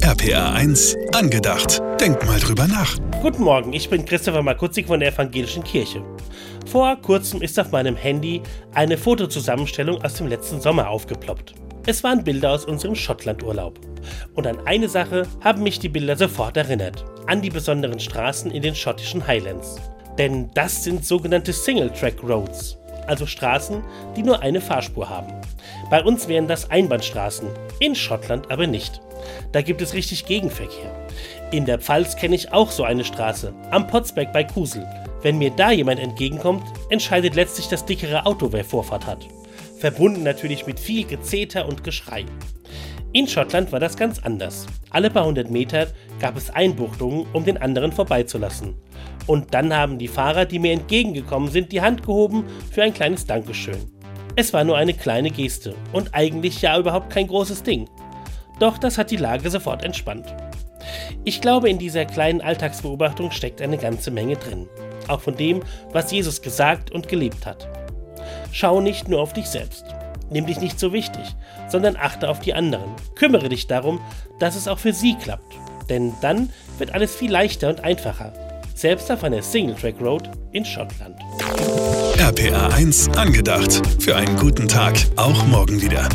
RPA 1, angedacht. Denk mal drüber nach. Guten Morgen, ich bin Christopher Markutzik von der Evangelischen Kirche. Vor kurzem ist auf meinem Handy eine Fotozusammenstellung aus dem letzten Sommer aufgeploppt. Es waren Bilder aus unserem Schottlandurlaub. Und an eine Sache haben mich die Bilder sofort erinnert. An die besonderen Straßen in den schottischen Highlands. Denn das sind sogenannte Single-Track Roads also Straßen, die nur eine Fahrspur haben. Bei uns wären das Einbahnstraßen, in Schottland aber nicht. Da gibt es richtig Gegenverkehr. In der Pfalz kenne ich auch so eine Straße, am Potsberg bei Kusel. Wenn mir da jemand entgegenkommt, entscheidet letztlich das dickere Auto, wer Vorfahrt hat. Verbunden natürlich mit viel Gezeter und Geschrei. In Schottland war das ganz anders. Alle paar hundert Meter gab es Einbuchtungen, um den anderen vorbeizulassen. Und dann haben die Fahrer, die mir entgegengekommen sind, die Hand gehoben für ein kleines Dankeschön. Es war nur eine kleine Geste und eigentlich ja überhaupt kein großes Ding. Doch das hat die Lage sofort entspannt. Ich glaube, in dieser kleinen Alltagsbeobachtung steckt eine ganze Menge drin. Auch von dem, was Jesus gesagt und gelebt hat. Schau nicht nur auf dich selbst. Nimm dich nicht so wichtig, sondern achte auf die anderen. Kümmere dich darum, dass es auch für sie klappt. Denn dann wird alles viel leichter und einfacher. Selbst auf einer Single-Track Road in Schottland. RPA 1 angedacht. Für einen guten Tag, auch morgen wieder.